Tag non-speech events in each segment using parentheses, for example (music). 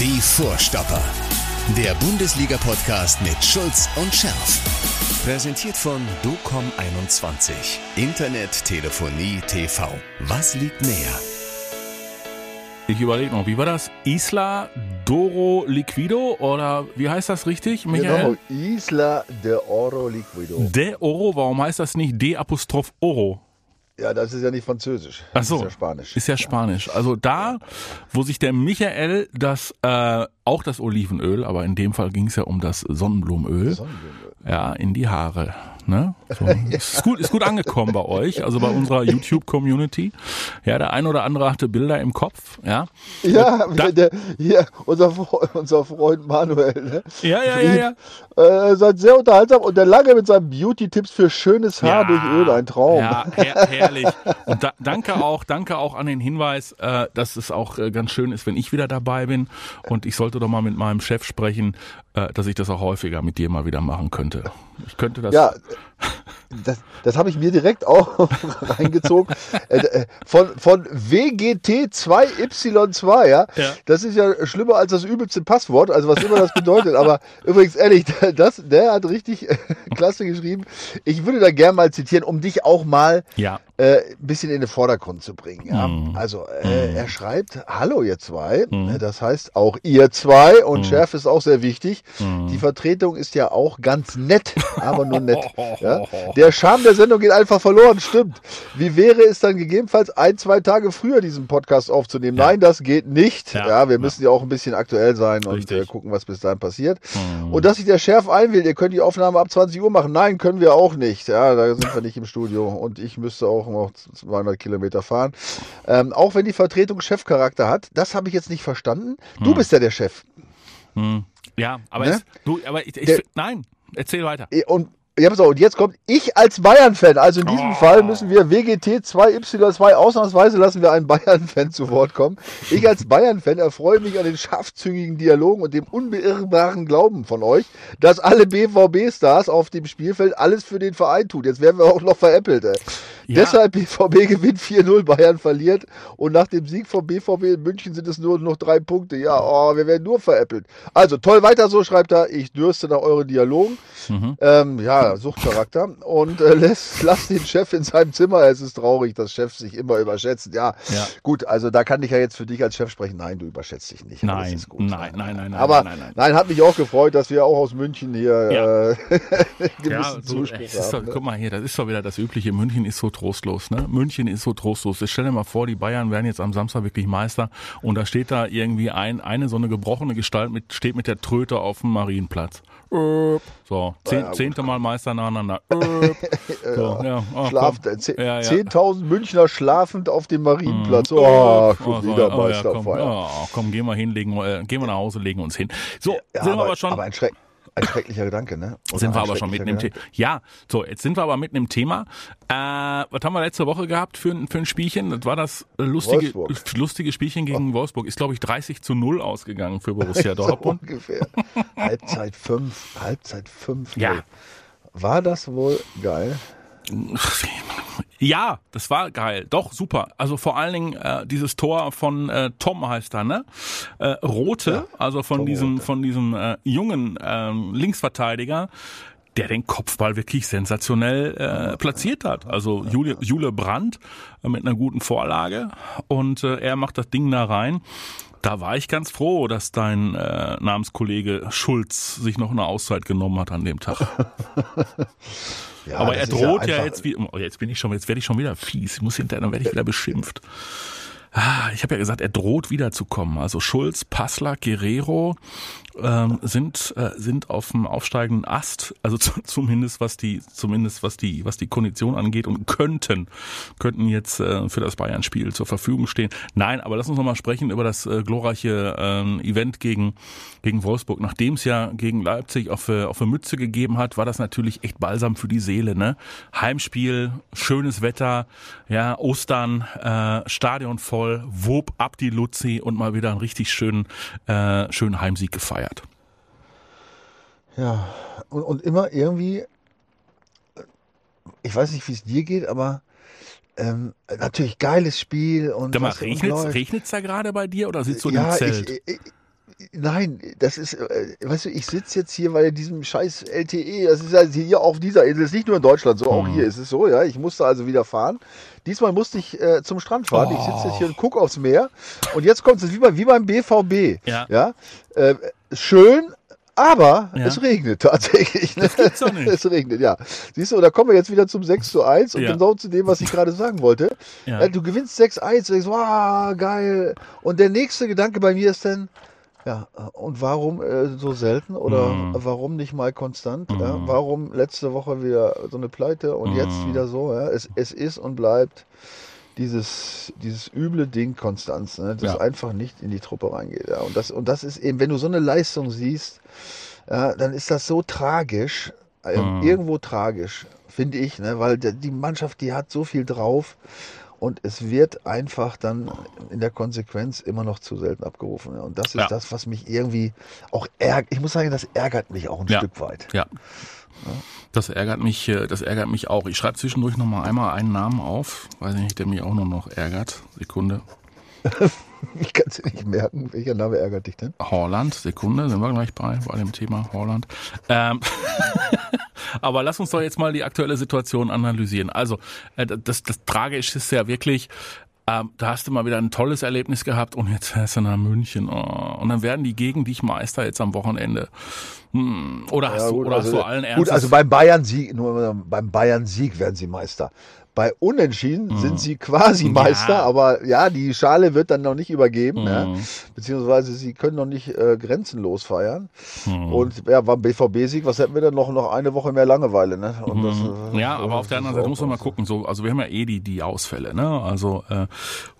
Die Vorstopper. Der Bundesliga-Podcast mit Schulz und Scherf. Präsentiert von DOCOM21. Internet, Telefonie, TV. Was liegt näher? Ich überlege noch, wie war das? Isla Doro Liquido oder wie heißt das richtig, Michael? Genau, Isla de Oro Liquido. De Oro, warum heißt das nicht D Apostroph Oro? Ja, das ist ja nicht Französisch. Ach so, ist ja Spanisch. Ist ja Spanisch. Also da, wo sich der Michael das, äh, auch das Olivenöl, aber in dem Fall ging es ja um das Sonnenblumenöl, ja, in die Haare. Ne? (laughs) So. Ist gut, ist gut angekommen bei euch, also bei unserer YouTube-Community. Ja, der ein oder andere hatte Bilder im Kopf, ja. Ja, Da- der, hier, unser, (laughs) unser Freund Manuel, ne? Ja, ja, ja, ja. Äh, seid sehr unterhaltsam und der lange mit seinen Beauty-Tipps für schönes Haar Ja, durch Öl, ein Traum. Ja, her herrlich. Und da, danke auch, danke auch an den Hinweis, äh, dass es auch äh, ganz schön ist, wenn ich wieder dabei bin. Und ich sollte doch mal mit meinem Chef sprechen, äh, dass ich das auch häufiger mit dir mal wieder machen könnte. Ich könnte das. Ja, das, das habe ich mir direkt auch (laughs) reingezogen. Äh, äh, von, von WGT2Y2, ja? Ja. Das ist ja schlimmer als das übelste Passwort, also was immer das bedeutet. Aber (laughs) übrigens, ehrlich, (laughs) das, der hat richtig äh, klasse geschrieben. Ich würde da gern mal zitieren, um dich auch mal Ja. Äh, ein bisschen in den Vordergrund zu bringen. Ja? Mhm. Also äh, er schreibt, hallo ihr zwei, Äh, das heißt auch ihr zwei und Schärfe ist auch sehr wichtig. Mhm. Die Vertretung ist ja auch ganz nett, (laughs) aber nur nett. ja? (laughs) Der Charme der Sendung geht einfach verloren, stimmt. Wie wäre es dann gegebenenfalls ein, zwei Tage früher diesen Podcast aufzunehmen? Nein, das geht nicht. Ja. Ja, wir müssen ja auch ein bisschen aktuell sein und äh, gucken, was bis dahin passiert. Und dass sich der Chef einwählt, ihr könnt die Aufnahme ab 20 Uhr machen. Nein, können wir auch nicht. Ja, da sind wir nicht im Studio. Und ich müsste auch noch 200 Kilometer fahren. Ähm, auch wenn die Vertretung Chefcharakter hat, das habe ich jetzt nicht verstanden. Du bist ja der Chef. Hm. Ja, aber, Ne? es, du, aber ich, ich, Der- nein, erzähl weiter. Und ja, pass auf, und jetzt kommt ich als Bayern-Fan. Also in diesem Oh. Fall müssen wir WGT 2Y2 ausnahmsweise lassen wir einen Bayern-Fan zu Wort kommen. Ich als Bayern-Fan erfreue mich an den scharfzüngigen Dialogen und dem unbeirrbaren Glauben von euch, dass alle BVB-Stars auf dem Spielfeld alles für den Verein tun. Jetzt werden wir auch noch veräppelt. Ey. Ja. Deshalb BVB gewinnt 4-0, Bayern verliert und nach dem Sieg vom BVB in München sind es nur noch drei Punkte. Ja, oh, wir werden nur veräppelt. Also toll weiter so, schreibt er. Ich dürste nach euren Dialogen. Mhm. Ähm, ja, Suchtcharakter. Und äh, lässt, (laughs) lasst den Chef in seinem Zimmer. Es ist traurig, dass Chefs sich immer überschätzen. Ja, Ja. gut, also da kann ich ja jetzt für dich als Chef sprechen. Nein, du überschätzt dich nicht. Nein, ist gut. nein, nein, nein, nein, Aber nein, nein, nein, hat mich auch gefreut, dass wir auch aus München hier Ja. äh, (laughs) gewissen Ja, du, Zuspruch ist doch, haben. Ne? guck mal hier, das ist doch wieder das Übliche. München ist so trostlos, ne? München ist so trostlos. Jetzt stell dir mal vor, die Bayern werden jetzt am Samstag wirklich Meister und da steht da irgendwie ein, eine so eine gebrochene Gestalt mit, steht mit der Tröte auf dem Marienplatz. So, zehn, zehnte Mal Meister nacheinander. (laughs) So, (laughs) ja, oh, Schlaft, äh, Ja, ja. 10.000 Münchner schlafend auf dem Marienplatz. Mhm. Oh, schon Oh, wieder oh, ja, komm, Meisterfeier. oh, komm, gehen wir hin, legen, wir- äh, gehen wir nach Hause, legen uns hin. So, Ja, sind wir aber, aber schon. aber ein, Schreck, ein schrecklicher Gedanke, ne? Oder sind wir aber schon mitten im Thema. Ja, so, jetzt sind wir aber mitten im Thema. Äh, was haben wir letzte Woche gehabt für, ein- für ein Spielchen? Das war das äh, lustige, Wolfsburg. lustige Spielchen gegen Wolfsburg. Ist, glaube ich, 30 zu 0 ausgegangen für (laughs) Borussia So Dortmund. ungefähr. Halbzeit 5, Halbzeit 5. Ja. War das wohl geil? (laughs) Ja, das war geil. Doch, super. Also vor allen Dingen äh, dieses Tor von äh, Tom heißt er, ne? Äh, Rote, also von Tom diesem, Rote. von diesem äh, jungen ähm, Linksverteidiger, der den Kopfball wirklich sensationell äh, platziert hat. Also Jule, Jule Brandt äh, mit einer guten Vorlage und äh, er macht das Ding da rein. Da war ich ganz froh, dass dein äh, Namenskollege Schulz sich noch eine Auszeit genommen hat an dem Tag. (laughs) Ja, Aber er droht ja, einfach- jetzt wie, oh, jetzt bin ich schon, jetzt werde ich schon wieder fies. Ich muss hinterher, dann werde ich wieder beschimpft. Ah, Ich habe ja gesagt, er droht wiederzukommen. Also Schulz, Passler, Guerrero ähm, sind äh, sind auf dem aufsteigenden Ast. Also (laughs) zu, zumindest was die zumindest was die was die Kondition angeht und könnten könnten jetzt äh, für das Bayern-Spiel zur Verfügung stehen. Nein, aber lass uns noch mal sprechen über das äh, glorreiche ähm, Event gegen gegen Wolfsburg. Nachdem es ja gegen Leipzig auf äh, auf eine Mütze gegeben hat, war das natürlich echt balsam für die Seele. Ne? Heimspiel, schönes Wetter, ja Ostern, äh, Stadion voll, wupp ab die Luzi und mal wieder einen richtig schönen äh, schönen Heimsieg gefeiert. Ja, und, und immer irgendwie, ich weiß nicht, wie es dir geht, aber ähm, natürlich geiles Spiel und mal, läuft. regnet's da gerade bei dir oder sitzt du ja, einem Zelt? Ich, ich, nein, das ist, äh, weißt du, ich sitze jetzt hier bei diesem scheiß LTE, das ist ja hier auf dieser Insel, das ist nicht nur in Deutschland so, auch Mhm. hier ist es so, ja, ich musste also wieder fahren. Diesmal musste ich äh, zum Strand fahren, ich sitze jetzt hier und gucke aufs Meer und jetzt kommt es wie, bei, wie beim BVB, Ja. ja, äh, schön, aber Ja. es regnet tatsächlich. Ne? Das doch nicht. Es regnet, ja. Siehst du, und da kommen wir jetzt wieder zum 6 zu 1 und Ja. genau zu dem, was ich gerade sagen wollte. Ja. Äh, Du gewinnst 6-1, du denkst, wow, geil. Und der nächste Gedanke bei mir ist dann, ja, und warum äh, so selten oder Mhm. warum nicht mal konstant? Ja? Warum letzte Woche wieder so eine Pleite und jetzt Mhm. wieder so? Ja? Es, es ist und bleibt dieses, dieses üble Ding Konstanz, ne? das Ja. einfach nicht in die Truppe reingeht. Ja? Und, das, und das ist eben, wenn du so eine Leistung siehst, ja, dann ist das so tragisch, äh, Mhm. irgendwo tragisch, finde ich, ne? weil der, die Mannschaft, die hat so viel drauf und es wird einfach dann in der Konsequenz immer noch zu selten abgerufen. Und das ist Ja. das, was mich irgendwie auch ärgert. Ich muss sagen, das ärgert mich auch ein Ja. Stück weit. Ja. Das ärgert mich, äh, das ärgert mich auch. Ich schreibe zwischendurch noch mal einmal einen Namen auf, weiß nicht, der mich auch nur noch ärgert. Sekunde. (laughs) Ich kann es nicht merken. Welcher Name ärgert dich denn? Holland, Sekunde, sind wir gleich bei, bei dem Thema Holland. Ähm, (laughs) aber lass uns doch jetzt mal die aktuelle Situation analysieren. Also, äh, das, das Tragische ist ja wirklich, ähm, da hast du mal wieder ein tolles Erlebnis gehabt und jetzt fährst du nach München. Oh, und dann werden die gegen dich Meister jetzt am Wochenende. Hm, oder hast Ja, du, gut, oder also, hast du allen gut, Ernstes... also beim Bayern-Sieg, nur beim Bayern-Sieg werden sie Meister. Bei Unentschieden sind sie quasi Mhm. Ja. Meister, aber ja, die Schale wird dann noch nicht übergeben, Mhm. ja, beziehungsweise sie können noch nicht äh, grenzenlos feiern. Mhm. Und ja, beim BVB-Sieg, was hätten wir denn noch? Noch eine Woche mehr Langeweile, ne? Das, äh, Ja, aber auf der anderen Seite muss man mal gucken. So, also wir haben ja eh die, die Ausfälle, ne? Also äh,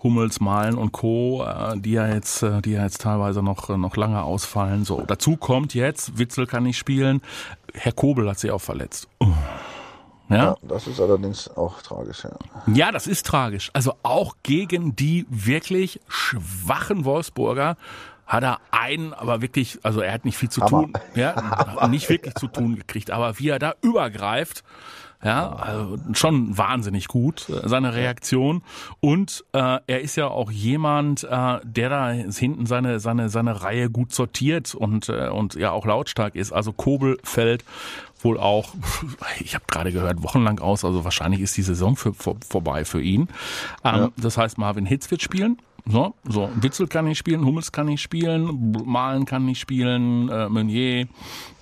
Hummels, Malen und Co., äh, die ja jetzt, äh, die ja jetzt teilweise noch äh, noch lange ausfallen. So, dazu kommt jetzt, Witzel kann nicht spielen, Herr Kobel hat sich auch verletzt. Uh. Ja? Ja, das ist allerdings auch tragisch, ja. ja, das ist tragisch. Also auch gegen die wirklich schwachen Wolfsburger hat er einen, aber wirklich, also er hat nicht viel zu Hammer. tun, ja, (laughs) nicht wirklich zu tun gekriegt, aber wie er da übergreift, ja, also schon wahnsinnig gut, äh, seine Reaktion. Und äh, er ist ja auch jemand, äh, der da hinten seine, seine, seine Reihe gut sortiert und, äh, und ja auch lautstark ist. Also Kobel fällt wohl auch, (laughs) ich habe gerade gehört, wochenlang aus, also wahrscheinlich ist die Saison für, vor, vorbei für ihn. Ähm, Das heißt, Marvin Hitz wird spielen. So, so, Witzel kann nicht spielen, Hummels kann nicht spielen, Malen kann nicht spielen, äh, Meunier,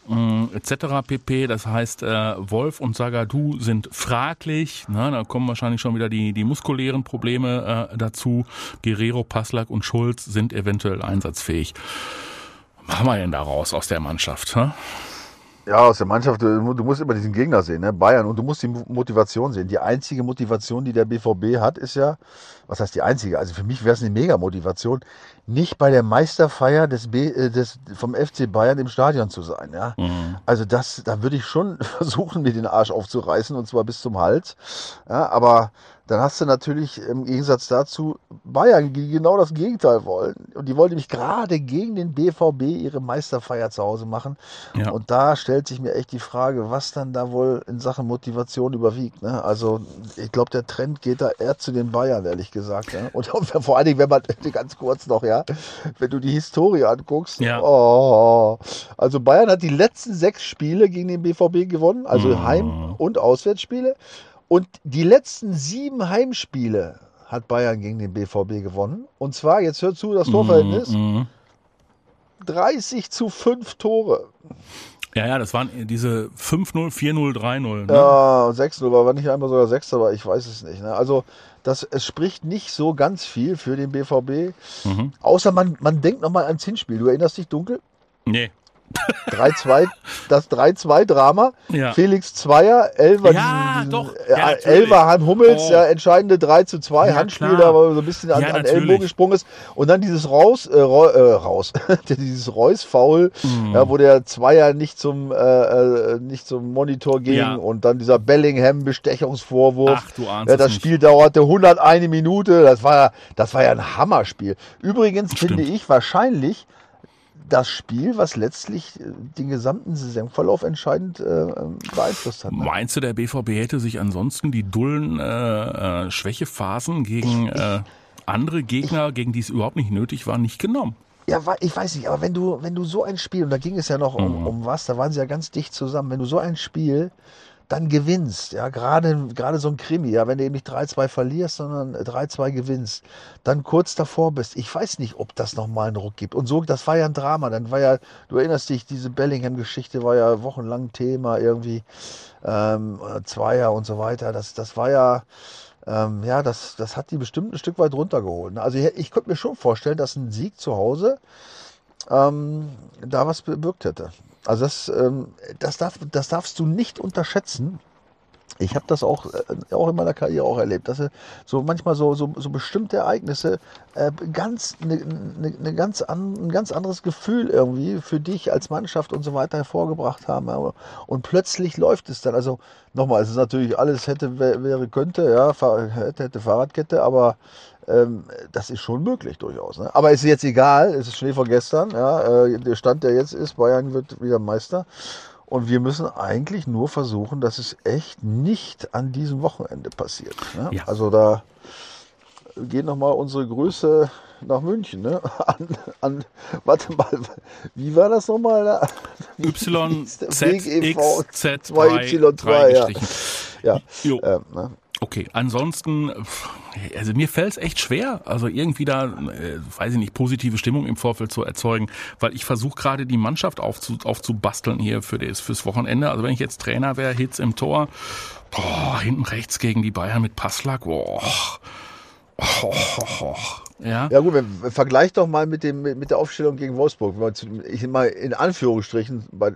mh, etc. pp. Das heißt, äh, Wolf und Sagadu sind fraglich. Ne? Da kommen wahrscheinlich schon wieder die, die muskulären Probleme äh, dazu. Guerrero, Passlack und Schulz sind eventuell einsatzfähig. Was machen wir denn daraus aus der Mannschaft? Hä? Ja, aus der Mannschaft, du, du musst immer diesen Gegner sehen, ne? Bayern, und du musst die Mo- Motivation sehen. Die einzige Motivation, die der BVB hat, ist ja, was heißt die einzige? Also für mich wäre es eine Mega-Motivation, nicht bei der Meisterfeier des, B, äh, des vom FC Bayern im Stadion zu sein. Ja? Also das, da würde ich schon (laughs) versuchen, mir den Arsch aufzureißen und zwar bis zum Hals. Ja, aber dann hast du natürlich im Gegensatz dazu Bayern, die genau das Gegenteil wollen. Und die wollen nämlich gerade gegen den BVB ihre Meisterfeier zu Hause machen. Ja. Und da stellt sich mir echt die Frage, was dann da wohl in Sachen Motivation überwiegt. Ne? Also ich glaube, der Trend geht da eher zu den Bayern, ehrlich gesagt. Ja? Und (laughs) vor allen Dingen, wenn man (laughs) ganz kurz noch, ja, wenn du die Historie anguckst, Ja. oh, also Bayern hat die letzten sechs Spiele gegen den BVB gewonnen, also Mhm. Heim- und Auswärtsspiele. Und die letzten sieben Heimspiele hat Bayern gegen den BVB gewonnen. Und zwar, jetzt hört zu, das Torverhältnis, Mhm. 30 zu 5 Tore. Ja, ja, das waren diese 5-0, 4-0, 3-0. Ne? Ja, 6-0 war nicht einmal sogar 6, aber ich weiß es nicht. Ne? Also das, es spricht nicht so ganz viel für den BVB. Mhm. Außer man, man denkt nochmal ans Hinspiel. Du erinnerst dich dunkel? Nee. 3-2, das 3-2-Drama. Ja. Felix Zweier, Elver, Ja, diesen, Ja. Elver Han Hummels, Oh. ja, entscheidende 3 zu 2, Ja, Handspiel, klar. da so ein bisschen an, Ja, an. Ellbogen gesprungen ist. Und dann dieses Raus, äh, äh, raus, (laughs) dieses Reus-Foul, Mhm. ja, wo der Zweier nicht zum, äh, äh, nicht zum Monitor ging und dann dieser Bellingham-Bestechungsvorwurf. Ach, du ahnst Ja, das nicht. Spiel dauerte 101 Minute. Das war, ja- das war ja ein Hammerspiel. Übrigens Stimmt. finde ich wahrscheinlich das Spiel, was letztlich äh, den gesamten Saisonverlauf entscheidend äh, ähm, beeinflusst hat. Ne? Meinst du, der BVB hätte sich ansonsten die dullen äh, äh, Schwächephasen gegen äh, andere Gegner, gegen die es überhaupt nicht nötig war, nicht genommen? Ja, ich weiß nicht, aber wenn du, wenn du so ein Spiel, und da ging es ja noch um, mhm. um was, da waren sie ja ganz dicht zusammen, wenn du so ein Spiel dann gewinnst, ja, gerade, gerade so ein Krimi, ja, wenn du eben nicht 3-2 verlierst, sondern 3-2 gewinnst, dann kurz davor bist. Ich weiß nicht, ob das nochmal einen Ruck gibt. Und so, das war ja ein Drama. Dann war ja, du erinnerst dich, diese Bellingham-Geschichte war ja wochenlang Thema irgendwie, ähm, Zweier und so weiter. Das, das war ja, ähm, ja, das, das hat die bestimmt ein Stück weit runtergeholt. Ne? Also ich, ich könnte mir schon vorstellen, dass ein Sieg zu Hause ähm, da was bewirkt hätte. Also das, ähm, das, darf, das darfst du nicht unterschätzen. Ich habe das auch, äh, auch in meiner Karriere auch erlebt, dass so manchmal so, so, so bestimmte Ereignisse äh, ganz, ne, ne, ne ganz an, ein ganz anderes Gefühl irgendwie für dich als Mannschaft und so weiter hervorgebracht haben. Und plötzlich läuft es dann. Also nochmal, es ist natürlich alles hätte, wäre, könnte, ja, hätte, hätte Fahrradkette, aber das ist schon möglich durchaus. Ne? Aber ist jetzt egal, es ist Schnee von gestern. Ja, äh, der Stand, der jetzt ist, Bayern wird wieder Meister. Und wir müssen eigentlich nur versuchen, dass es echt nicht an diesem Wochenende passiert. Ne? Ja. Also da geht nochmal unsere Grüße nach München. Ne? (laughs) An, an, warte mal, wie war das nochmal? Y, Z, X, Z, 2, Y3, ja. ja. Ähm, ne? Okay, ansonsten, also mir fällt es echt schwer, also irgendwie da, äh, weiß ich nicht, positive Stimmung im Vorfeld zu erzeugen, weil ich versuche gerade die Mannschaft aufzu, aufzubasteln hier für das, fürs Wochenende. Also wenn ich jetzt Trainer wäre, Hits im Tor, boah, hinten rechts gegen die Bayern mit Passlack, boah. Oh, oh, oh. Ja. ja gut, vergleich doch mal mit, dem, mit der Aufstellung gegen Wolfsburg. Ich mal in Anführungsstrichen bei äh,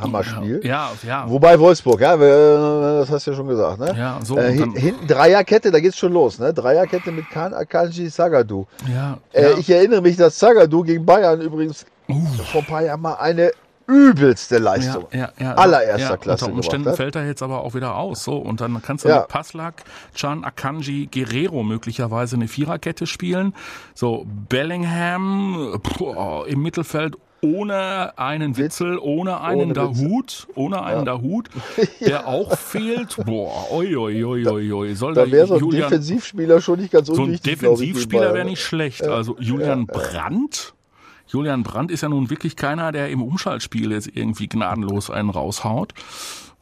Hammerspiel. Ja, ja. Wobei Wolfsburg, ja, das hast du ja schon gesagt. Ne? Ja, so. Äh, hinten Dreierkette, da geht's schon los. Ne? Dreierkette mit Kan Akanji Sagadu. Ja, äh, ja. Ich erinnere mich, dass Sagadu gegen Bayern übrigens uh. vor ein paar Jahren mal eine übelste Leistung. Ja, ja, ja, Allererster ja, Klasse. Unter Umständen fällt er jetzt aber auch wieder aus. So, und dann kannst du ja. mit Paslak, Chan Akanji, Guerrero möglicherweise eine Viererkette spielen. So, Bellingham boah, im Mittelfeld ohne einen Witzel, ohne einen ohne Dahut, ohne einen ja. Dahut, (laughs) der ja. auch fehlt. Boah, oi, oi, oi, oi, oi. Soll da wäre so ein Julian, Defensivspieler schon nicht ganz unwichtig. So ein Defensivspieler wäre nicht schlecht. Also Julian Brandt Julian Brandt ist ja nun wirklich keiner, der im Umschaltspiel jetzt irgendwie gnadenlos einen raushaut.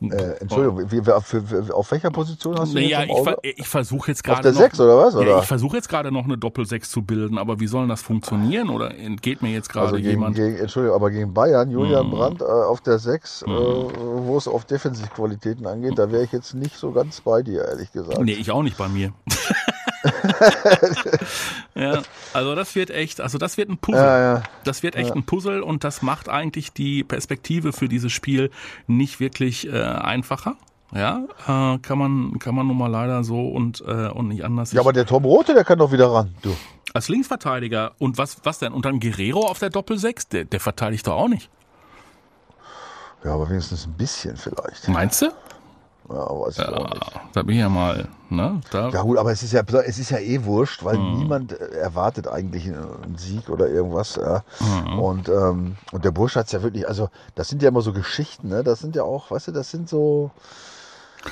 Äh, Entschuldigung, wie, für, auf welcher Position hast du naja, ich, ver, ich versuche jetzt gerade. Auf der noch, 6 oder was? Oder? Ja, ich versuche jetzt gerade noch eine Doppel-6 zu bilden, aber wie soll das funktionieren? Oder entgeht mir jetzt gerade also gegen, jemand? Gegen, Entschuldigung, aber gegen Bayern, Julian mm. Brandt äh, auf der 6, mm. äh, wo es auf Defensivqualitäten angeht, da wäre ich jetzt nicht so ganz bei dir, ehrlich gesagt. Nee, ich auch nicht bei mir. (laughs) (laughs) ja, also das wird echt, also das wird ein Puzzle. Ja, ja. Das wird echt ja. ein Puzzle und das macht eigentlich die Perspektive für dieses Spiel nicht wirklich äh, einfacher. Ja, äh, kann man kann man nun mal leider so und äh, und nicht anders. Ja, aber der Tom Rote, der kann doch wieder ran, du. Als Linksverteidiger und was was denn? Und dann Guerrero auf der Doppelsechs, der der verteidigt doch auch nicht. Ja, aber wenigstens ein bisschen vielleicht. Meinst du? Ja, weiß ich ja, auch nicht. Da bin ich ja mal, ne? Da. Ja gut, aber es ist ja, es ist ja eh wurscht, weil mhm. niemand äh, erwartet eigentlich einen Sieg oder irgendwas. Ja. Mhm. Und, ähm, und der Bursch hat es ja wirklich, also das sind ja immer so Geschichten, ne? Das sind ja auch, weißt du, das sind so,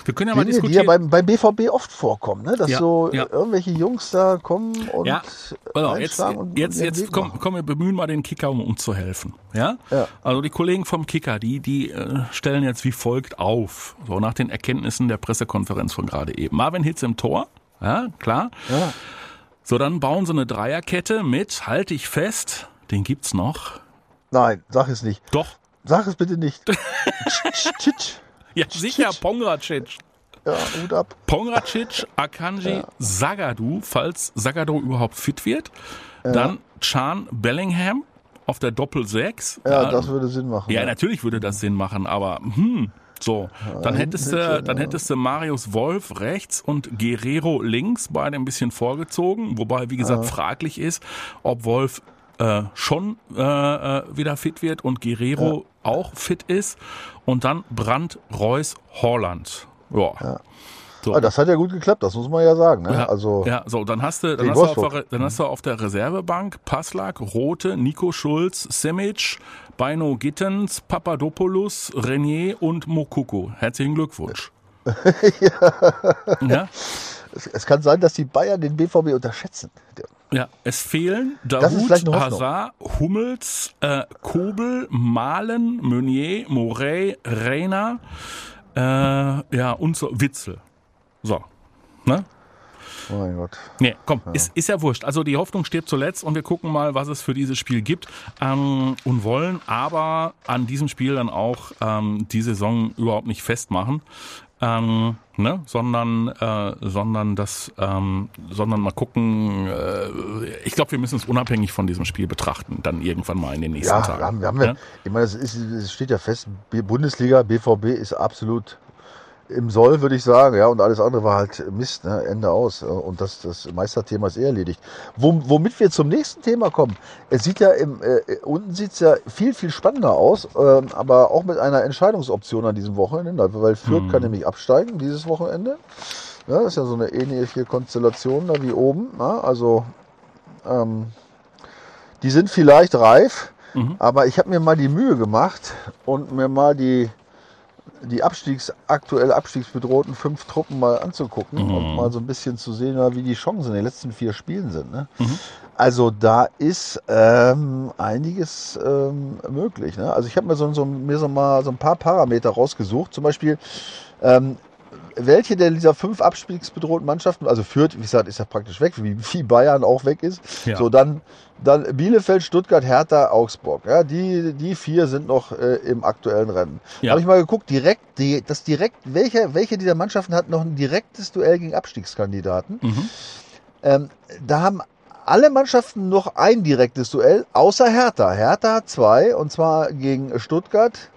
wir können ja mal diskutieren. Die ja beim, beim BVB oft vorkommen, ne? dass ja, so ja. irgendwelche Jungs da kommen und. Ja, genau, jetzt, und jetzt, jetzt komm, komm, wir bemühen mal den Kicker, um uns zu helfen. Ja? ja. Also die Kollegen vom Kicker, die, die äh, stellen jetzt wie folgt auf, so nach den Erkenntnissen der Pressekonferenz von gerade eben. Marvin Hitz im Tor, ja, klar. Ja. So, dann bauen sie eine Dreierkette mit, halte ich fest, den gibt's noch. Nein, sag es nicht. Doch. Sag es bitte nicht. (laughs) (laughs) Ja, sicher, Pongracic. Ja, Hut ab. Pongracic, Akanji, ja. Sagadu, falls Sagadu überhaupt fit wird. Ja. Dann Chan Bellingham auf der Doppel 6. Ja, ja, das würde Sinn machen. Ja, ja, natürlich würde das Sinn machen, aber hm, so, dann hättest du, dann hättest du Marius Wolf rechts und Guerrero links, beide ein bisschen vorgezogen, wobei wie gesagt fraglich ist, ob Wolf äh, schon äh, äh, wieder fit wird und Guerrero ja. auch fit ist. Und dann Brand, Reus, Holland. Ja. ja. So. Ah, das hat ja gut geklappt, das muss man ja sagen. Ne? Ja, also, ja, so, dann hast du, dann hast du, auf, dann hast du auf der Reservebank Paslak, Rote, Nico Schulz, Simic, Beino Gittens, Papadopoulos, Renier und Mokuko. Herzlichen Glückwunsch. (laughs) ja. ja? Es, es, kann sein, dass die Bayern den BVB unterschätzen. Ja, es fehlen Dahoud. Hazard, Hummels, äh, Kobel, Malen, Meunier, Morey, Reiner, äh, ja, und so, Witzel. So. Ne? Oh mein Gott. Nee, komm, Ist, ist ja wurscht. Also die Hoffnung steht zuletzt und wir gucken mal, was es für dieses Spiel gibt ähm, und wollen aber an diesem Spiel dann auch ähm, die Saison überhaupt nicht festmachen. Ähm, ne, sondern äh, sondern das ähm, sondern mal gucken äh, ich glaube wir müssen es unabhängig von diesem Spiel betrachten dann irgendwann mal in den nächsten Ja, Tagen haben, wir haben ja, Ja? ich meine, es, ist, es steht ja fest, Bundesliga, BVB ist absolut im Soll, würde ich sagen, ja, und alles andere war halt Mist, ne? Ende aus. Und das, das Meisterthema ist eh erledigt. Wo, womit wir zum nächsten Thema kommen. Es sieht ja im, äh, unten sieht es ja viel, viel spannender aus, ähm, aber auch mit einer Entscheidungsoption an diesem Wochenende, weil Fürth kann nämlich absteigen dieses Wochenende. Ja, das ist ja so eine ähnliche Konstellation da wie oben. Ja, also ähm, die sind vielleicht reif, Mhm. aber ich habe mir mal die Mühe gemacht und mir mal die, die Abstiegs, aktuell abstiegsbedrohten fünf Truppen mal anzugucken und mal so ein bisschen zu sehen, wie die Chancen in den letzten vier Spielen sind. Ne? Also da ist ähm, einiges ähm, möglich. Ne? Also ich habe mir so, so, mir so mal so ein paar Parameter rausgesucht. Zum Beispiel ähm, welche der dieser fünf abstiegsbedrohten Mannschaften, also Fürth, wie gesagt, ist ja praktisch weg, wie, wie Bayern auch weg ist. Ja. So, dann, dann Bielefeld, Stuttgart, Hertha, Augsburg. Ja, die, die vier sind noch äh, im aktuellen Rennen. Ja. Habe ich mal geguckt, direkt, die, das direkt, welche, welche dieser Mannschaften hat noch ein direktes Duell gegen Abstiegskandidaten? Mhm. Ähm, da haben alle Mannschaften noch ein direktes Duell, außer Hertha. Hertha hat zwei, und zwar gegen Stuttgart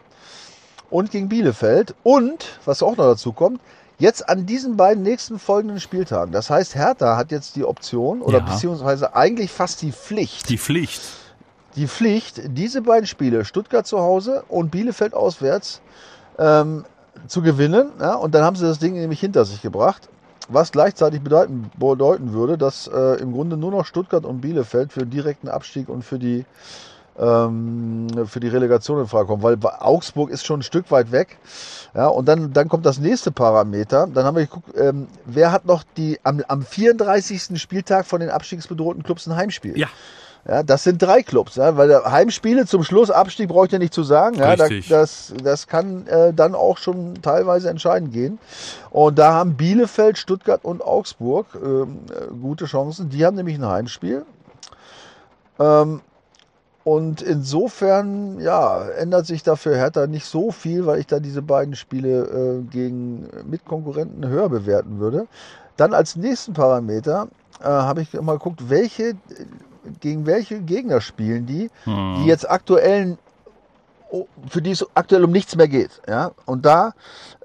und gegen Bielefeld. Und, was auch noch dazu kommt, jetzt an diesen beiden nächsten folgenden Spieltagen. Das heißt, Hertha hat jetzt die Option oder Ja. beziehungsweise eigentlich fast die Pflicht, die Pflicht die Pflicht, diese beiden Spiele, Stuttgart zu Hause und Bielefeld auswärts, ähm, zu gewinnen. Ja, und dann haben sie das Ding nämlich hinter sich gebracht. Was gleichzeitig bedeuten, bedeuten würde, dass äh, im Grunde nur noch Stuttgart und Bielefeld für direkten Abstieg und für die, ähm, für die Relegation in Frage kommen, weil Augsburg ist schon ein Stück weit weg. Ja, und dann, dann kommt das nächste Parameter. Dann haben wir geguckt, ähm, wer hat noch die am, am 34. Spieltag von den abstiegsbedrohten Clubs ein Heimspiel? ja Ja, das sind drei Clubs, ja, weil der Heimspiele zum Schluss Abstieg brauche ich ja nicht zu sagen. Ja, da, das, das kann äh, dann auch schon teilweise entscheidend gehen. Und da haben Bielefeld, Stuttgart und Augsburg ähm, äh, gute Chancen. Die haben nämlich ein Heimspiel. Ähm, und insofern, ja, ändert sich dafür Hertha nicht so viel, weil ich da diese beiden Spiele äh, gegen Mitkonkurrenten höher bewerten würde. Dann als nächsten Parameter äh, habe ich mal geguckt, welche, gegen welche Gegner spielen die, die jetzt aktuell, für die es aktuell um nichts mehr geht. Ja? Und da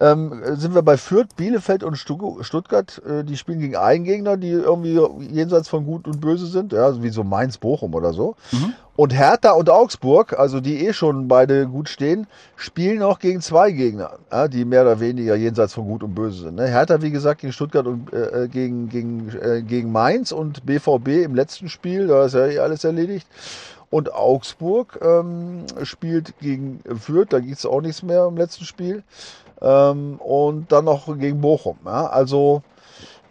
ähm, sind wir bei Fürth, Bielefeld und Stu- Stuttgart. Äh, die spielen gegen einen Gegner, die irgendwie jenseits von Gut und Böse sind, ja, also wie so Mainz, Bochum oder so. Und Hertha und Augsburg, also die eh schon beide gut stehen, spielen auch gegen zwei Gegner, die mehr oder weniger jenseits von Gut und Böse sind. Ne? Hertha, wie gesagt, gegen Stuttgart und äh, gegen, gegen, äh, gegen Mainz und BVB im letzten Spiel, da ist ja eh alles erledigt. Und Augsburg ähm, spielt gegen Fürth, da gibt es auch nichts mehr im letzten Spiel. Ähm, und dann noch gegen Bochum. Ja? Also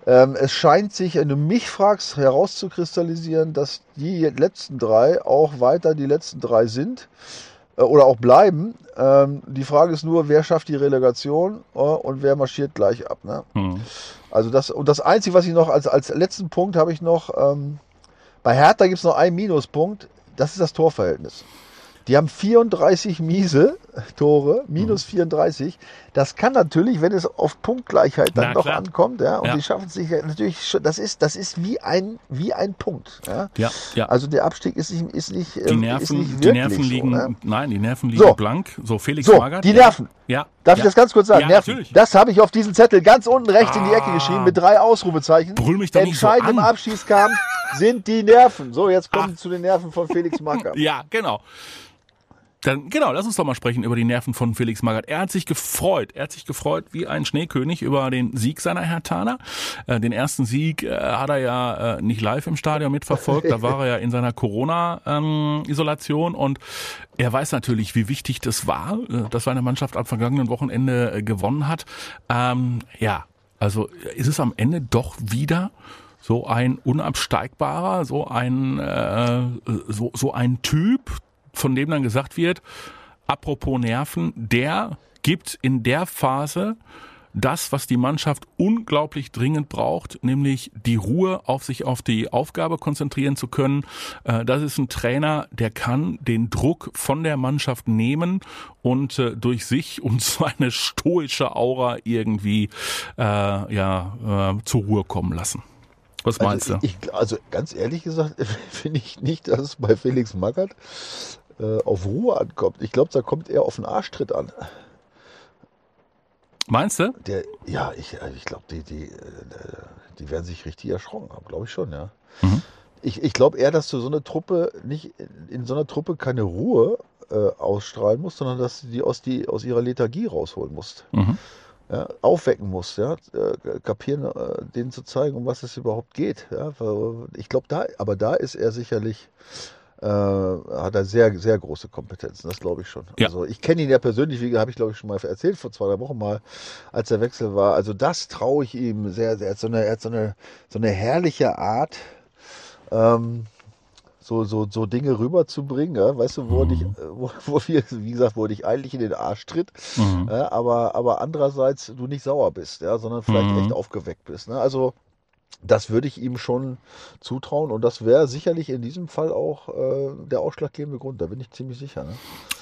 es scheint sich, wenn du mich fragst, herauszukristallisieren, dass die letzten drei auch weiter die letzten drei sind äh, oder auch bleiben. Ähm, die Frage ist nur, wer schafft die Relegation äh, und wer marschiert gleich ab. Ne? Hm. Also das und das Einzige, was ich noch als, als letzten Punkt habe ich noch, ähm, bei Hertha gibt es noch einen Minuspunkt, das ist das Torverhältnis. Die haben 34 miese Tore, minus 34. Das kann natürlich, wenn es auf Punktgleichheit dann Na, doch klar. ankommt, ja, und Ja. die schaffen es sich natürlich schon, das ist, das ist wie ein, wie ein Punkt, ja. ja ja Also der Abstieg ist nicht, ist nicht, die ähm, ist Nerven, nicht die Nerven so, liegen, ne? nein, die Nerven liegen So. blank. So, Felix So, Magath. die. Nerven. Ja. Darf ich das ganz kurz sagen? Ja, Nerven. natürlich. Das habe ich auf diesen Zettel ganz unten rechts in die Ecke Ah. geschrieben mit drei Ausrufezeichen. Brüll mich doch nicht so Entscheidend im an. Abschießkampf sind die Nerven. So, jetzt kommen Ah. wir zu den Nerven von Felix Macker. (laughs) Ja, genau. Dann, genau, lass uns doch mal sprechen über die Nerven von Felix Magath. Er hat sich gefreut, er hat sich gefreut wie ein Schneekönig über den Sieg seiner Hertaner. Äh, den ersten Sieg äh, hat er ja äh, nicht live im Stadion mitverfolgt, da war er ja in seiner Corona-Isolation und er weiß natürlich, wie wichtig das war, äh, dass seine Mannschaft am vergangenen Wochenende gewonnen hat. Ähm, ja, also ist es am Ende doch wieder so ein unabsteigbarer, so ein so, so ein Typ, von dem dann gesagt wird, apropos Nerven, der gibt in der Phase das, was die Mannschaft unglaublich dringend braucht, nämlich die Ruhe, auf sich auf die Aufgabe konzentrieren zu können. Äh, das ist ein Trainer, der kann den Druck von der Mannschaft nehmen und äh, durch sich und (laughs) seine stoische Aura irgendwie äh, ja äh, zur Ruhe kommen lassen. Was meinst also, du? Ich, also ganz ehrlich gesagt (laughs) finde ich nicht, dass es bei Felix Magath äh, auf Ruhe ankommt. Ich glaube, da kommt eher auf den Arschtritt an. Meinst du? Der, ja, ich, also ich glaube, die, die, äh, die werden sich richtig erschrocken haben, glaube ich schon, ja. Mhm. Ich, ich glaube eher, dass du so eine Truppe nicht in so einer Truppe keine Ruhe äh, ausstrahlen musst, sondern dass du die aus, die aus ihrer Lethargie rausholen musst. Mhm. Ja, aufwecken musst, ja, äh, kapieren, äh, denen zu zeigen, um was es überhaupt geht. Ja, ich glaube, da, aber da ist er sicherlich äh, hat er sehr, sehr große Kompetenzen, das glaube ich schon. Ja. Also ich kenne ihn ja persönlich, wie habe ich glaube ich schon mal erzählt, vor zwei, drei Wochen mal, als der Wechsel war. Also das traue ich ihm sehr, sehr. Er hat so eine, er hat so eine, so eine herrliche Art, ähm, so, so, so Dinge rüberzubringen, ja? weißt du, wo, mhm. dich, wo, wo wir, wie gesagt, wo dich eigentlich in den Arsch tritt, mhm. ja? aber, aber andererseits du nicht sauer bist, ja, sondern vielleicht mhm. echt aufgeweckt bist. Ne? Also das würde ich ihm schon zutrauen und das wäre sicherlich in diesem Fall auch äh, der ausschlaggebende Grund, da bin ich ziemlich sicher. Ne?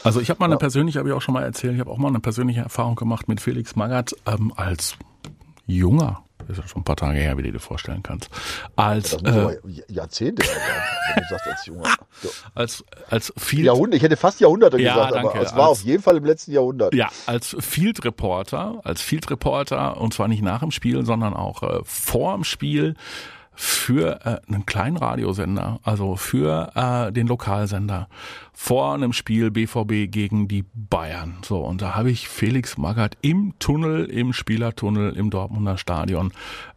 Also ich habe mal eine persönliche, habe ich auch schon mal erzählt, ich habe auch mal eine persönliche Erfahrung gemacht mit Felix Magath ähm, als junger das ist schon ein paar Tage her, wie du dir vorstellen kannst. Als muss äh, Jahrzehnte wenn du sagst als Junger. (laughs) Als als Field Jahrhundert, ich hätte fast Jahrhunderte ja, gesagt, danke. aber es war als, auf jeden Fall im letzten Jahrhundert. Ja, als Field Reporter, als Field Reporter und zwar nicht nach dem Spiel, sondern auch äh, vor dem Spiel für äh, einen kleinen Radiosender, also für äh, den Lokalsender, vor einem Spiel BVB gegen die Bayern. So, und da habe ich Felix Magath im Tunnel, im Spielertunnel im Dortmunder Stadion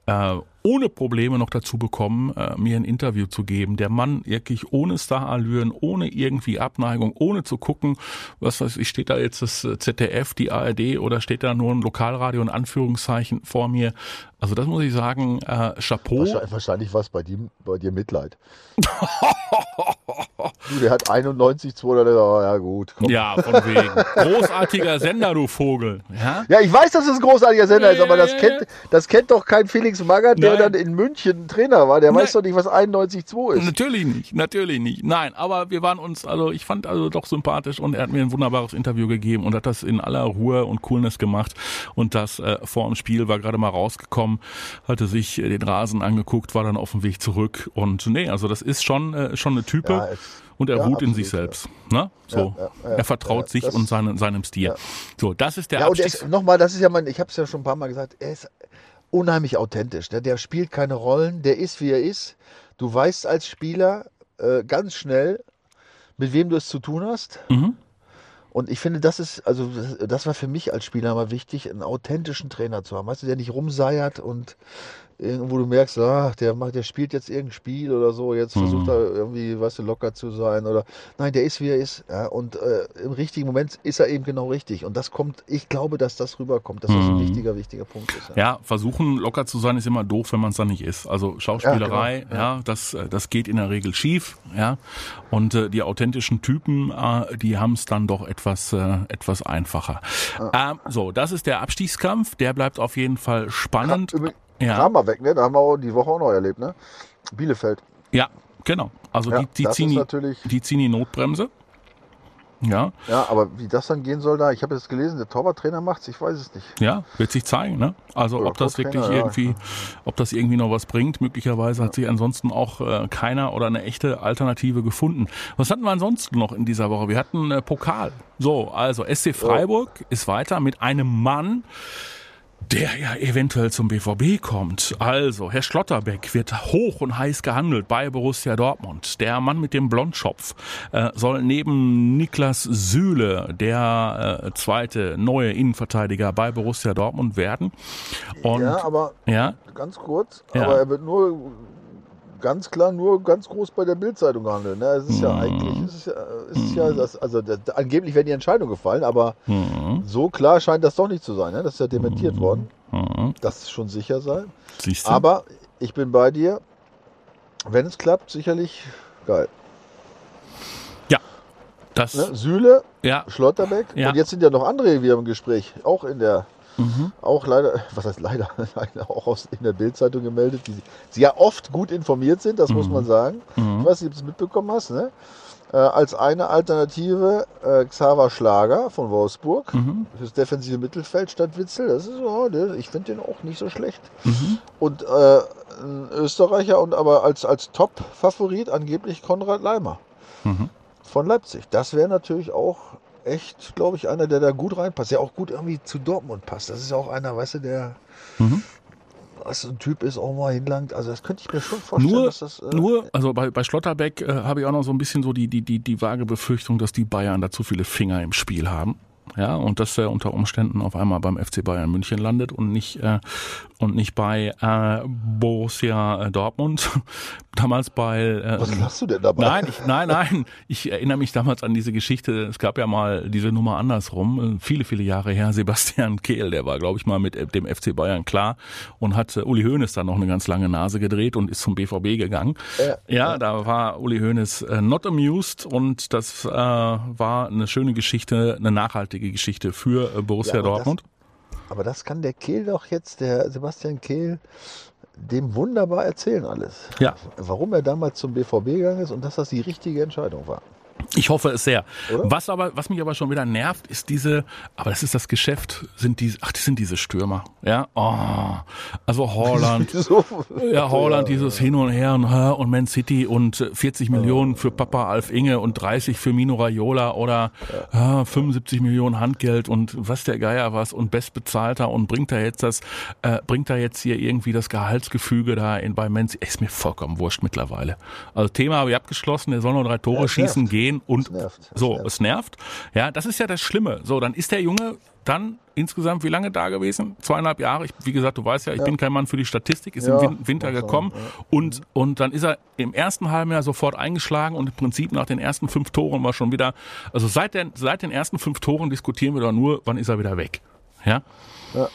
äh, ohne Probleme noch dazu bekommen, äh, mir ein Interview zu geben. Der Mann wirklich ohne Starallüren, ohne irgendwie Abneigung, ohne zu gucken, was weiß ich, steht da jetzt das ZDF, die ARD oder steht da nur ein Lokalradio in Anführungszeichen vor mir. Also das muss ich sagen, äh, Chapeau. Wahrscheinlich, wahrscheinlich war es bei, bei dir Mitleid. (laughs) du, der hat 91, 200, oh, ja gut. Komm. Ja, von wegen. Großartiger Sender, du Vogel. Ja, ja ich weiß, dass es ein großartiger Sender ja, ist, aber ja, das, kennt, das kennt doch kein Felix Magath, der dann in München Trainer war. Der Nein. weiß doch nicht, was 91,2 ist. Natürlich nicht, natürlich nicht. Nein, aber wir waren uns, also ich fand also doch sympathisch und er hat mir ein wunderbares Interview gegeben und hat das in aller Ruhe und Coolness gemacht. Und das äh, vor dem Spiel war gerade mal rausgekommen, hatte sich den Rasen angeguckt, war dann auf dem Weg zurück. Und nee, also das ist schon, äh, schon eine Type. Ja, und er ja, ruht absolut, in sich selbst. Ne? So, er vertraut sich und seine, seinem Stil. So, das ist der ja, Abstiegs nochmal, das ist ja mein, ich habe es ja schon ein paar Mal gesagt, er ist unheimlich authentisch. Der, der spielt keine Rollen, der ist wie er ist. Du weißt als Spieler äh, ganz schnell, mit wem du es zu tun hast. Mhm. Und ich finde, das ist, also das war für mich als Spieler mal wichtig, einen authentischen Trainer zu haben. Weißt du, der nicht rumseiert und irgendwo du merkst, ach, der macht, der spielt jetzt irgendein Spiel oder so, jetzt versucht mhm. er irgendwie, weißt du, locker zu sein oder nein, der ist wie er ist. Ja, und äh, im richtigen Moment ist er eben genau richtig. Und das kommt, ich glaube, dass das rüberkommt, dass das ein mhm. wichtiger, wichtiger Punkt ist. Ja. ja, versuchen locker zu sein ist immer doof, wenn man es dann nicht ist. Also Schauspielerei, ja, genau. ja. das, äh, das geht in der Regel schief, ja. Und äh, die authentischen Typen, äh, die haben es dann doch etwas, äh, etwas einfacher. Ähm, so, das ist der Abstiegskampf, der bleibt auf jeden Fall spannend. Ja. Kramer weg, ne? Da haben wir auch die Woche auch noch erlebt, ne? Bielefeld. Ja, genau. Also ja, die, die, ziehen die, die ziehen die Notbremse. Ja. Ja, aber wie das dann gehen soll da, ich habe jetzt gelesen, der Torwarttrainer macht's, ich weiß es nicht. Ja, wird sich zeigen, ne? Also Oder ob das wirklich irgendwie, ja. ob das irgendwie noch was bringt. Möglicherweise hat sich ansonsten auch äh, keiner oder eine echte Alternative gefunden. Was hatten wir ansonsten noch in dieser Woche? Wir hatten äh, Pokal. So, also SC Freiburg oh. ist weiter mit einem Mann der ja eventuell zum BVB kommt. Also, Herr Schlotterbeck wird hoch und heiß gehandelt bei Borussia Dortmund. Der Mann mit dem Blondschopf äh, soll neben Niklas Süle der äh, zweite neue Innenverteidiger bei Borussia Dortmund werden. Und, ja, aber ja? ganz kurz, ja. aber er wird nur ganz klar nur ganz groß bei der Bildzeitung gehandelt. Ne? Es ist mhm. ja eigentlich, es ist ja, es ist ja das, also das, angeblich werden die Entscheidungen gefallen, aber mhm. so klar scheint das doch nicht zu sein. Ne? Das ist ja dementiert mhm. worden. Das ist schon sicher sein. Siehst du? Aber ich bin bei dir. wenn es klappt, sicherlich geil. Ja. Das, Ne? Süle, ja. Schlotterbeck Ja. und jetzt sind ja noch andere wieder im Gespräch, auch in der, Mhm. auch leider, was heißt leider, (laughs) leider auch aus, in der Bildzeitung gemeldet, die, die ja oft gut informiert sind, das muss man sagen. Mhm. Ich weiß nicht, ob du es mitbekommen hast, ne? Äh, als eine Alternative äh, Xaver Schlager von Wolfsburg Mhm. fürs defensive Mittelfeld statt Witzel. Das ist so, der, ich finde den auch nicht so schlecht. Mhm. Und äh, ein Österreicher und aber als, als Top-Favorit angeblich Konrad Leimer Mhm. von Leipzig. Das wäre natürlich auch echt, glaube ich, einer, der da gut reinpasst. Der auch gut irgendwie zu Dortmund passt. Das ist ja auch einer, weißt du, der Mhm. was ein Typ ist, auch mal hinlangt. Also das könnte ich mir schon vorstellen, Nur, dass das. Äh, nur, also bei, bei Schlotterbeck äh, habe ich auch noch so ein bisschen so die, die, die, die vage Befürchtung, dass die Bayern da zu viele Finger im Spiel haben. Ja, und dass er unter Umständen auf einmal beim FC Bayern München landet und nicht, äh, und nicht bei äh, Borussia äh, Dortmund. (laughs) Damals bei. Äh, was lachst du denn dabei? Nein, ich, nein, nein. Ich erinnere mich damals an diese Geschichte. Es gab ja mal diese Nummer andersrum, viele, viele Jahre her. (laughs) Sebastian Kehl, der war, glaube ich, mal mit äh, dem FC Bayern klar und hat äh, Uli Hoeneß dann noch eine ganz lange Nase gedreht und ist zum BVB gegangen. Ja. Ja, da war Uli Hoeneß äh, not amused und das äh, war eine schöne Geschichte, eine nachhaltige Geschichte für äh, Borussia Ja, aber das- Dortmund. Aber das kann der Kehl doch jetzt, der Sebastian Kehl, dem wunderbar erzählen alles. Ja. Warum er damals zum BVB gegangen ist und dass das die richtige Entscheidung war. Ich hoffe es sehr. Oder? Was aber, was mich aber schon wieder nervt, ist diese, aber das ist das Geschäft, sind diese, ach, das sind diese Stürmer. Ja, oh, also Holland. (laughs) so, Ja, Holland, dieses Hin und Her und, und Man City und äh, 40 Millionen für Papa Alf Inge und 30 für Mino Raiola oder äh, 75 Millionen Handgeld und was der Geier was und bestbezahlter und bringt da jetzt das, äh, bringt da jetzt hier irgendwie das Gehaltsgefüge da in bei Man City. Ist mir vollkommen wurscht mittlerweile. Also Thema habe ich abgeschlossen, der soll nur drei Tore Ja, schießen nervt. Gehen und Es nervt. Es so, nervt. es nervt. Ja, das ist ja das Schlimme. So, dann ist der Junge dann insgesamt wie lange da gewesen? Zweieinhalb Jahre. Ich, wie gesagt, du weißt ja, ich bin kein Mann für die Statistik, ist Ja, im Win Winter gekommen und, und dann ist er im ersten halben Jahr sofort eingeschlagen und im Prinzip nach den ersten fünf Toren war schon wieder, also seit, den seit den ersten fünf Toren diskutieren wir doch nur, wann ist er wieder weg. Ja, Ja,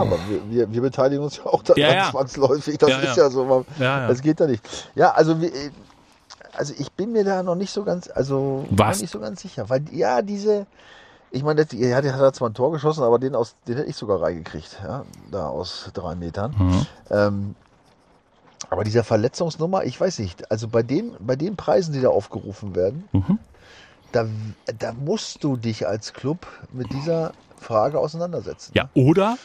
aber wir, wir, wir beteiligen uns ja auch daran Ja, ja. zwangsläufig. Das Ja, ist ja. ja so. Man, Ja, ja. Das geht ja nicht. Ja, also, wir, also ich bin mir da noch nicht so ganz, also Was? nicht so ganz sicher. Weil ja, diese, ich meine, ja, der hat zwar ein Tor geschossen, aber den aus, den hätte ich sogar reingekriegt, ja, da aus drei Metern. Mhm. Ähm, aber dieser Verletzungsnummer, ich weiß nicht, also bei den, bei den Preisen, die da aufgerufen werden, Mhm. da, da musst du dich als Club mit dieser Frage auseinandersetzen. ja, oder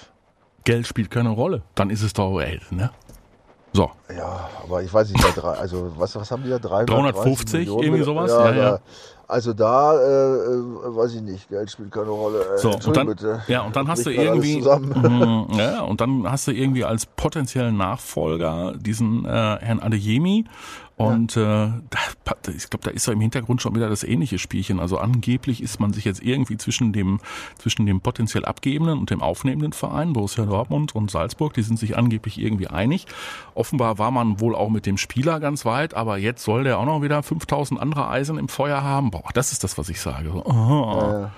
Geld spielt keine Rolle. Dann ist es doch, ey, ne? So. Ja, aber ich weiß nicht, drei, also was, was haben die da? 330 350, Millionen? irgendwie sowas? Ja, Ja, ja. Also da, äh, äh, weiß ich nicht, Geld spielt keine Rolle. So, und dann, bitte. ja, und dann hast du irgendwie. Mhm, (laughs) ja, und dann hast du irgendwie als potenziellen Nachfolger diesen äh, Herrn Adeyemi und äh, da, ich glaube, da ist ja im Hintergrund schon wieder das ähnliche Spielchen. Also angeblich ist man sich jetzt irgendwie zwischen dem zwischen dem potenziell abgebenden und dem aufnehmenden Verein Borussia Dortmund und Salzburg, die sind sich angeblich irgendwie einig. Offenbar war man wohl auch mit dem Spieler ganz weit, aber jetzt soll der auch noch wieder 5000 andere Eisen im Feuer haben. Boah, das ist das, was ich sage. So, aha.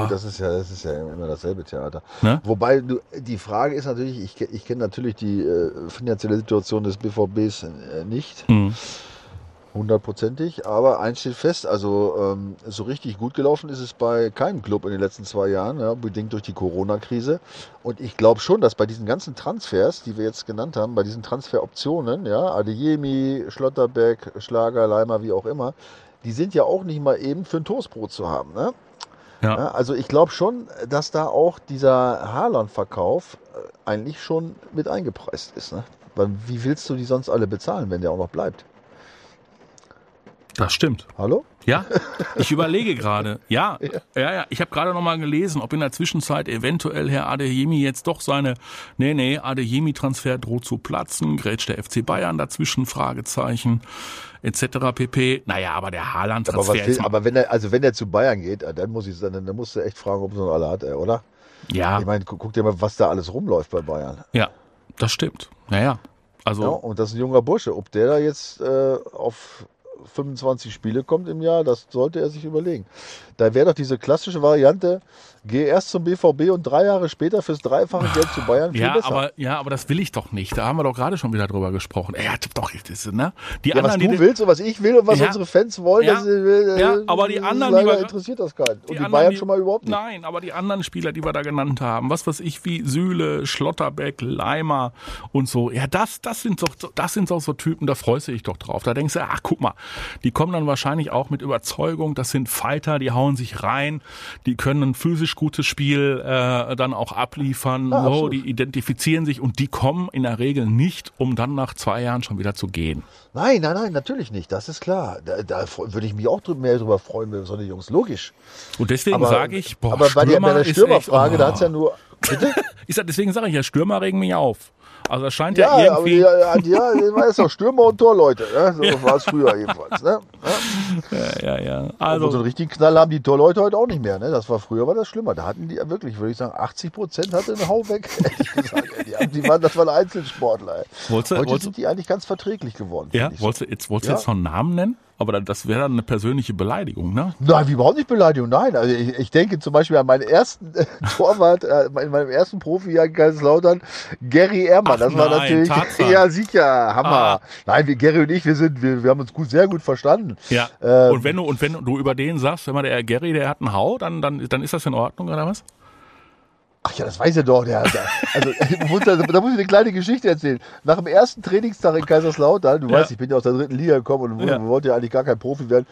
Gut, das ist ja, das ist ja immer dasselbe Theater. Ne? Wobei du, die Frage ist natürlich, ich, ich kenne natürlich die äh, finanzielle Situation des BVBs äh, nicht, Mhm. hundertprozentig, aber eins steht fest, also ähm, so richtig gut gelaufen ist es bei keinem Club in den letzten zwei Jahren, ja, bedingt durch die Corona-Krise. Und ich glaube schon, dass bei diesen ganzen Transfers, die wir jetzt genannt haben, bei diesen Transferoptionen, ja, Adeyemi, Schlotterbeck, Schlager, Leimer, wie auch immer, die sind ja auch nicht mal eben für ein Toastbrot zu haben. Ne? Ja. Ja, also ich glaube schon, dass da auch dieser Haaland-Verkauf äh, eigentlich schon mit eingepreist ist. Ne? Weil wie willst du die sonst alle bezahlen, wenn der auch noch bleibt? Das stimmt. Hallo? Ja, ich überlege (laughs) gerade. Ja, ja, ja. Ich habe gerade noch mal gelesen, ob in der Zwischenzeit eventuell Herr Adeyemi jetzt doch seine, nee, nee, Adeyemi-Transfer droht zu platzen, grätscht der FC Bayern dazwischen, Fragezeichen, etc. pp. Naja, aber der Aber, was will, aber wenn er, also wenn er zu Bayern geht, äh, dann muss ich dann, dann musst du echt fragen, ob er noch alle hat, oder? ja, Ich meine, guck, guck dir mal, was da alles rumläuft bei Bayern. ja, das stimmt. Naja, also, Ja, und das ist ein junger Bursche. Ob der da jetzt äh, auf 25 Spiele kommt im Jahr, das sollte er sich überlegen. Da wäre doch diese klassische Variante, geh erst zum BVB und drei Jahre später fürs dreifache Geld zu Bayern Ja besser. aber, ja, aber das will ich doch nicht. Da haben wir doch gerade schon wieder drüber gesprochen. Er hat doch, das, ne? Die ja, was anderen, du die, willst und was ich will und was Ja. unsere Fans wollen, Ja. das, äh, Ja, aber die anderen, die leider wir- interessiert das keinen. Und die, anderen, Bayern die- schon mal überhaupt nicht. Nein, aber die anderen Spieler, die wir da genannt haben, was weiß ich, wie Süle, Schlotterbeck, Leimer und so, ja, das, das sind doch, das sind doch so Typen, da freust du dich doch drauf. Da denkst du, ach, guck mal, die kommen dann wahrscheinlich auch mit Überzeugung, das sind Fighter, die hauen sich rein, die können ein physisch gutes Spiel äh, dann auch abliefern, Ja, so, die identifizieren sich und die kommen in der Regel nicht, um dann nach zwei Jahren schon wieder zu gehen. Nein, nein, nein, natürlich nicht. Das ist klar. Da, da würde ich mich auch mehr drüber freuen, wenn so eine Jungs. Logisch. Und deswegen sage ich, boah, aber bei der, bei der ist echt- Stürmerfrage, da oh. hat's ja nur. (laughs) Bitte? Ich sag, deswegen sage ich ja, Stürmer regen mich auf. Also das scheint ja, Ja, irgendwie. ja, ja, ja, jetzt doch Stürmer und Torleute. Ne? So war es früher jedenfalls. Ne? Ja, ja, ja. Also, so einen richtigen Knall haben die Torleute heute auch nicht mehr. Ne? Das war früher war das schlimmer. Da hatten die ja wirklich, würde ich sagen, 80 Prozent hatte einen Hau weg. (laughs) Gesagt, die, waren, das waren Einzelsportler. Wolltest heute wolltest sind die eigentlich ganz verträglich geworden. ja, wolltest du jetzt, wolltest du Ja. jetzt noch einen Namen nennen? Aber das wäre dann eine persönliche Beleidigung, ne? Nein, wie überhaupt nicht Beleidigung. Nein, also ich, ich denke zum Beispiel an meinen ersten äh, (laughs) Torwart, äh, in meinem ersten Profijahr in Kaiserslautern, Gary Ehrmann. Ach das war nein, natürlich, Tatsache. (laughs) ja sicher, Hammer. Ah. Nein, wir, Gary und ich, wir sind, wir, wir haben uns gut, sehr gut verstanden. Ja. Ähm, und wenn du und wenn du über den sagst, wenn man der Gary, der hat einen Hau, dann dann dann ist das in Ordnung oder was? Ach ja, das weiß er doch. Der, der, also, (laughs) muss, da, da muss ich eine kleine Geschichte erzählen. Nach dem ersten Trainingstag in Kaiserslautern, du Ja. weißt, ich bin ja aus der dritten Liga gekommen und Ja. ja. wollte ja eigentlich gar kein Profi werden.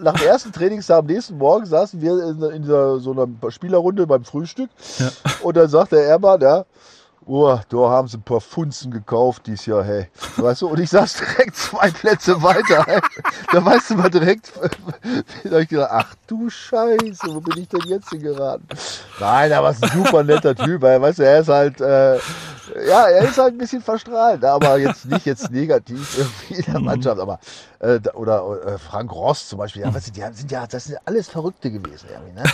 Nach dem ersten Trainingstag am nächsten Morgen saßen wir in, in so einer Spielerrunde beim Frühstück. Und dann sagt der Ermann, ja, Oh, da haben sie ein paar Funzen gekauft dieses Jahr, hey. Weißt du, und ich saß direkt zwei Plätze weiter. Hey. Da weißt du mal direkt, (laughs) da ich gedacht, ach du Scheiße, wo bin ich denn jetzt hingeraten? Nein, aber ist ein super netter Typ, weil, weißt du, er ist halt, äh, ja, er ist halt ein bisschen verstrahlt, aber jetzt nicht jetzt negativ irgendwie in der Mannschaft, aber, äh, oder äh, Frank Ross zum Beispiel, ja, weißt du, die haben- sind ja, das sind alles Verrückte gewesen, irgendwie, ne?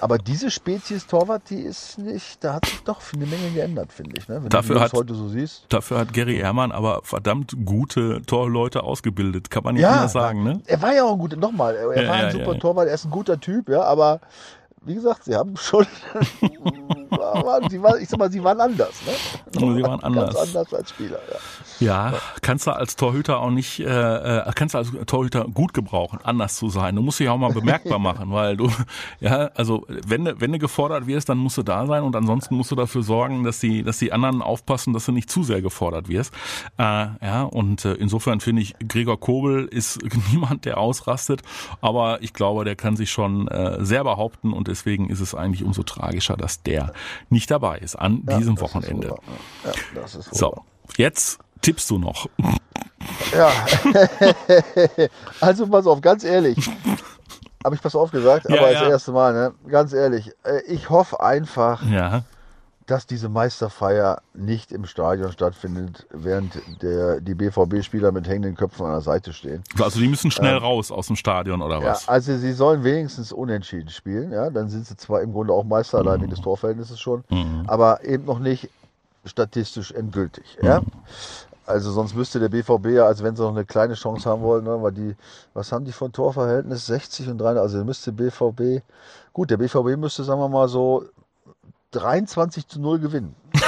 Aber diese Spezies Torwart, die ist nicht, da hat sich doch eine Menge geändert, finde ich, ne? Wenn Dafür du die hat- heute so siehst. Dafür hat Gary Ehrmann aber verdammt gute Torleute ausgebildet, kann man nicht Ja, anders sagen, ne? Er war ja auch ein guter, nochmal, er Ja, war ein ja, super. Torwart, er ist ein guter Typ, ja, aber wie gesagt, sie haben schon, (laughs) (laughs) waren, sie waren, ich sag mal, sie waren anders, ne? Sie waren anders. Ganz anders als Spieler, ja. Ja, kannst du als Torhüter auch nicht, äh, äh, kannst du als Torhüter gut gebrauchen, anders zu sein. Du musst dich auch mal bemerkbar machen, weil du, (laughs) ja, also wenn du, wenn du gefordert wirst, dann musst du da sein und ansonsten musst du dafür sorgen, dass die, dass die anderen aufpassen, dass du nicht zu sehr gefordert wirst. Äh, ja, und äh, insofern finde ich, Gregor Kobel ist (laughs) niemand, der ausrastet, aber ich glaube, der kann sich schon äh, sehr behaupten und deswegen ist es eigentlich umso tragischer, dass der nicht dabei ist an diesem Das ist Wochenende. Ja, So, jetzt tippst du noch. Ja. (laughs) also pass auf, ganz ehrlich. Habe ich pass auf gesagt, Ja, aber ja. das erste Mal, ne? Ganz ehrlich. äh, Ich hoffe einfach, Ja. dass diese Meisterfeier nicht im Stadion stattfindet, während der, die BVB-Spieler mit hängenden Köpfen an der Seite stehen. Also die müssen schnell raus aus dem Stadion oder Ähm. Ja, was? also sie sollen wenigstens unentschieden spielen, ja. Dann sind sie zwar im Grunde auch Meister, allein wegen des Torverhältnisses schon, aber eben noch nicht statistisch endgültig, ja. Also sonst müsste der BVB ja, als wenn sie noch eine kleine Chance haben wollen, ne, weil die, was haben die von Torverhältnis? 60 und 3, also müsste BVB, gut, der BVB müsste, sagen wir mal so, 23 zu 0 gewinnen. (laughs)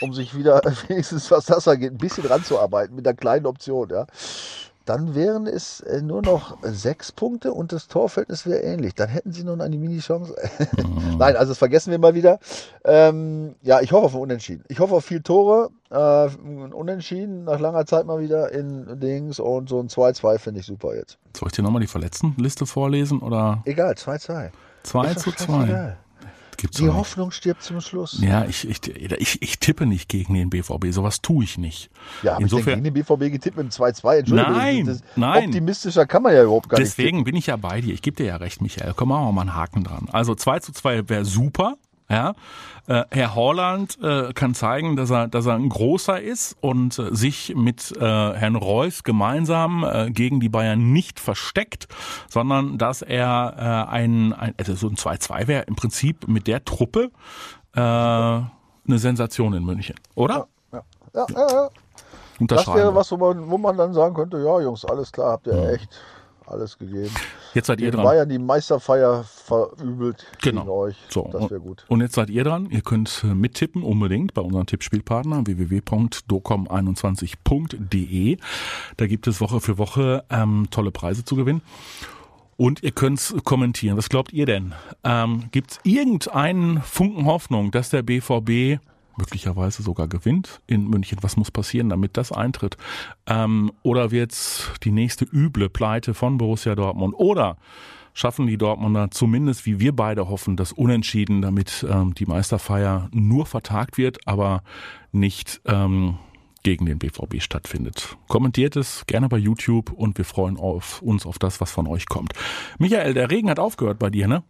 um sich wieder (laughs) wenigstens, was das angeht, ein bisschen ranzuarbeiten mit einer kleinen Option, ja. Dann wären es äh, nur noch sechs Punkte und das Torverhältnis wäre ähnlich. Dann hätten sie noch eine Mini-Chance. (laughs) Nein, also das vergessen wir mal wieder. Ähm, ja, ich hoffe auf ein Unentschieden. Ich hoffe auf viel Tore. Äh, Unentschieden nach langer Zeit mal wieder in Dings und so ein 2-2 finde ich super jetzt. Soll ich dir nochmal die Verletztenliste vorlesen oder Egal, 2-2. 2 Ist zu doch 2? scheißegal. Gibt's Die. Hoffnung stirbt zum Schluss. Ja, ich, ich, ich, ich tippe nicht gegen den BVB. Sowas tue ich nicht. Ja, ich denn Insofern, gegen den BVB getippt mit dem 2-2? Entschuldigung. Nein, das, nein. Optimistischer kann man ja überhaupt gar nicht deswegen bin ich ja bei dir. Ich gebe dir ja recht, Michael. Komm, machen wir mal einen Haken dran. Also 2 zu 2 wäre super. Ja, äh, Herr Holland äh, kann zeigen, dass er, dass er ein großer ist und äh, sich mit äh, Herrn Reus gemeinsam äh, gegen die Bayern nicht versteckt, sondern dass er äh, ein, ein also so ein 2-2 wäre im Prinzip mit der Truppe äh, eine Sensation in München, oder? Ja, ja, ja. Das Unterschreiben. wäre was, wo man, wo man dann sagen könnte, ja Jungs, alles klar, habt ihr echt alles gegeben. Jetzt seid ihr dran. Bayern die Meisterfeier verübelt Genau. gegen euch. So, das wäre gut. Und jetzt seid ihr dran. Ihr könnt äh, mittippen unbedingt bei unserem Tippspielpartner www.docom21.de. Da gibt es Woche für Woche ähm, tolle Preise zu gewinnen. Und ihr könnt kommentieren. Was glaubt ihr denn? Ähm, Gibt es irgendeinen Funken Hoffnung, dass der BVB möglicherweise sogar gewinnt in München? Was muss passieren, damit das eintritt? Ähm, oder wird's die nächste üble Pleite von Borussia Dortmund? Oder schaffen die Dortmunder zumindest, wie wir beide hoffen, das Unentschieden, damit ähm, die Meisterfeier nur vertagt wird, aber nicht ähm, gegen den BVB stattfindet. Kommentiert es gerne bei YouTube und wir freuen auf, uns auf das, was von euch kommt. Michael, der Regen hat aufgehört bei dir, ne?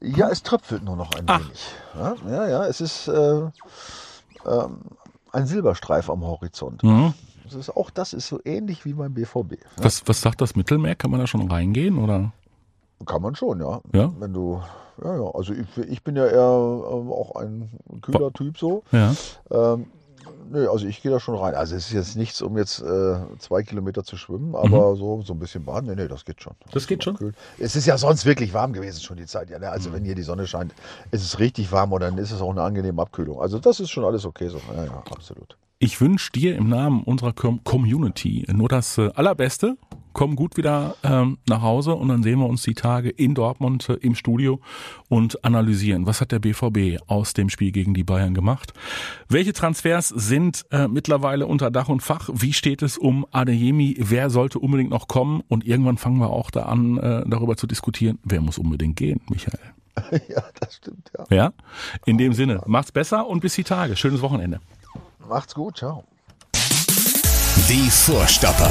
Ja, es tröpfelt nur noch ein Ach. wenig. Ja, ja, ja, es ist äh, ähm, ein Silberstreif am Horizont. Mhm. Das ist, auch das ist so ähnlich wie beim BVB. Ja, Was, was sagt das Mittelmeer? Kann man da schon reingehen oder? kann man schon, ja. Ja? Wenn du, ja, ja. Also ich, ich bin ja eher ähm, auch ein kühler Typ so. Ja. Ähm, nö, also ich gehe da schon rein. Also es ist jetzt nichts, um jetzt äh, zwei Kilometer zu schwimmen, aber so, so ein bisschen baden, nee, nee, das geht schon. Mhm. Das geht schon? Kühl. Es ist ja sonst wirklich warm gewesen schon die Zeit. Ja, ne? Also wenn hier die Sonne scheint, ist es richtig warm und dann ist es auch eine angenehme Abkühlung. Also das ist schon alles okay so. Ja, ja, absolut. Ich wünsche dir im Namen unserer Com Community nur das äh, Allerbeste. Komm gut wieder ähm, nach Hause und dann sehen wir uns die Tage in Dortmund äh, im Studio und analysieren, was hat der BVB aus dem Spiel gegen die Bayern gemacht. Welche Transfers sind äh, mittlerweile unter Dach und Fach? Wie steht es um Adeyemi? Wer sollte unbedingt noch kommen? Und irgendwann fangen wir auch da an, äh, darüber zu diskutieren, wer muss unbedingt gehen, Michael. (laughs) ja, das stimmt, ja. Ja? In dem Sinne, macht's besser und bis die Tage. Schönes Wochenende. Macht's gut, ciao. Die Vorstopper.